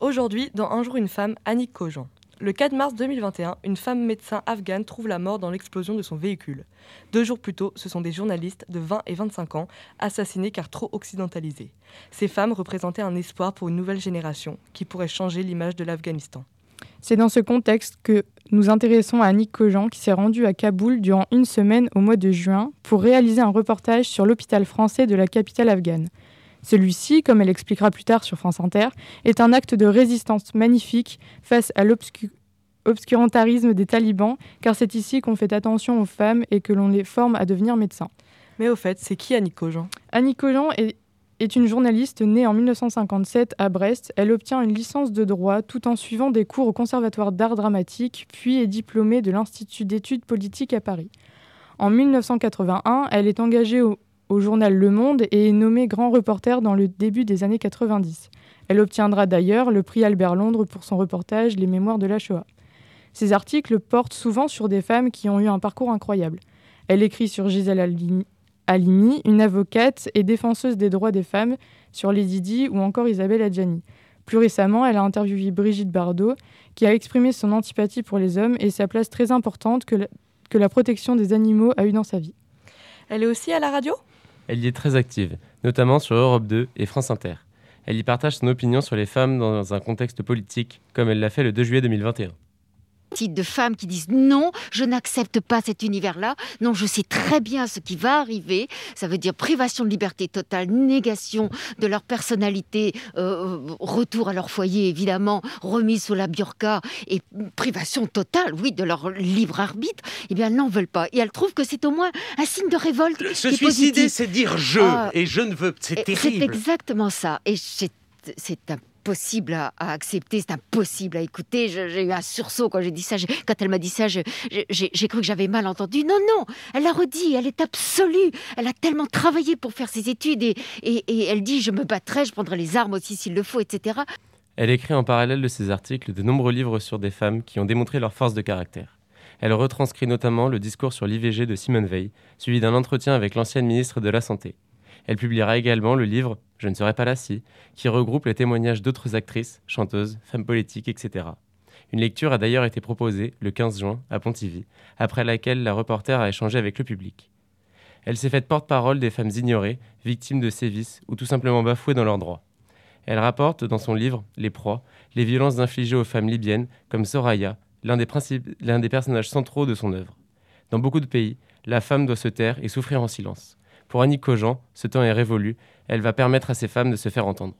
Aujourd'hui, dans Un jour une femme, Annick Kojand. Le 4 mars 2021, une femme médecin afghane trouve la mort dans l'explosion de son véhicule. Deux jours plus tôt, ce sont des journalistes de 20 et 25 ans assassinés car trop occidentalisés. Ces femmes représentaient un espoir pour une nouvelle génération qui pourrait changer l'image de l'Afghanistan. C'est dans ce contexte que nous intéressons à Annick Kojand qui s'est rendue à Kaboul durant une semaine au mois de juin pour réaliser un reportage sur l'hôpital français de la capitale afghane. Celui-ci, comme elle expliquera plus tard sur France Inter, est un acte de résistance magnifique face à l'obscurantarisme des talibans, car c'est ici qu'on fait attention aux femmes et que l'on les forme à devenir médecins. Mais au fait, c'est qui Kojand Annick Kojand est, est une journaliste née en 1957 à Brest. Elle obtient une licence de droit tout en suivant des cours au Conservatoire d'art dramatique, puis est diplômée de l'Institut d'études politiques à Paris. En 1981, elle est engagée au, au journal Le Monde et est nommée grand reporter dans le début des années 90. Elle obtiendra d'ailleurs le prix Albert Londres pour son reportage Les Mémoires de la Shoah. Ses articles portent souvent sur des femmes qui ont eu un parcours incroyable. Elle écrit sur Gisèle Halimi, une avocate et défenseuse des droits des femmes, sur Lady Di ou encore Isabelle Adjani. Plus récemment, elle a interviewé Brigitte Bardot, qui a exprimé son antipathie pour les hommes et sa place très importante que la, que la protection des animaux a eue dans sa vie. Elle est aussi à la radio? Elle y est très active, notamment sur Europe 2 et France Inter. Elle y partage son opinion sur les femmes dans un contexte politique, comme elle l'a fait le 2 juillet 2021 de femmes qui disent non, je n'accepte pas cet univers-là. Non, je sais très bien ce qui va arriver. Ça veut dire privation de liberté totale, négation de leur personnalité, euh, retour à leur foyer évidemment, remise sous la burqa et privation totale, oui, de leur libre arbitre. Eh bien, elles n'en veulent pas. Et elles trouvent que c'est au moins un signe de révolte. Se suicider, c'est dire je ah. et je ne veux. C'est terrible. C'est exactement ça. Et c'est un impossible à, accepter, c'est impossible à écouter. J'ai eu un sursaut quand j'ai dit ça. Quand elle m'a dit ça, j'ai cru que j'avais mal entendu. Non, non, elle a redit, elle est absolue. Elle a tellement travaillé pour faire ses études et, et, elle dit je me battrai, je prendrai les armes aussi s'il le faut, etc. Elle écrit en parallèle de ses articles de nombreux livres sur des femmes qui ont démontré leur force de caractère. Elle retranscrit notamment le discours sur l'IVG de Simone Veil, suivi d'un entretien avec l'ancienne ministre de la Santé. Elle publiera également le livre Je ne serai pas là si, qui regroupe les témoignages d'autres actrices, chanteuses, femmes politiques, etc. Une lecture a d'ailleurs été proposée le 15 juin à Pontivy, après laquelle la reporter a échangé avec le public. Elle s'est faite porte-parole des femmes ignorées, victimes de sévices ou tout simplement bafouées dans leurs droits. Elle rapporte dans son livre Les proies les violences infligées aux femmes libyennes comme Soraya, l'un des, l'un des personnages centraux de son œuvre. Dans beaucoup de pays, la femme doit se taire et souffrir en silence. Pour Annie Cogent, ce temps est révolu, elle va permettre à ces femmes de se faire entendre.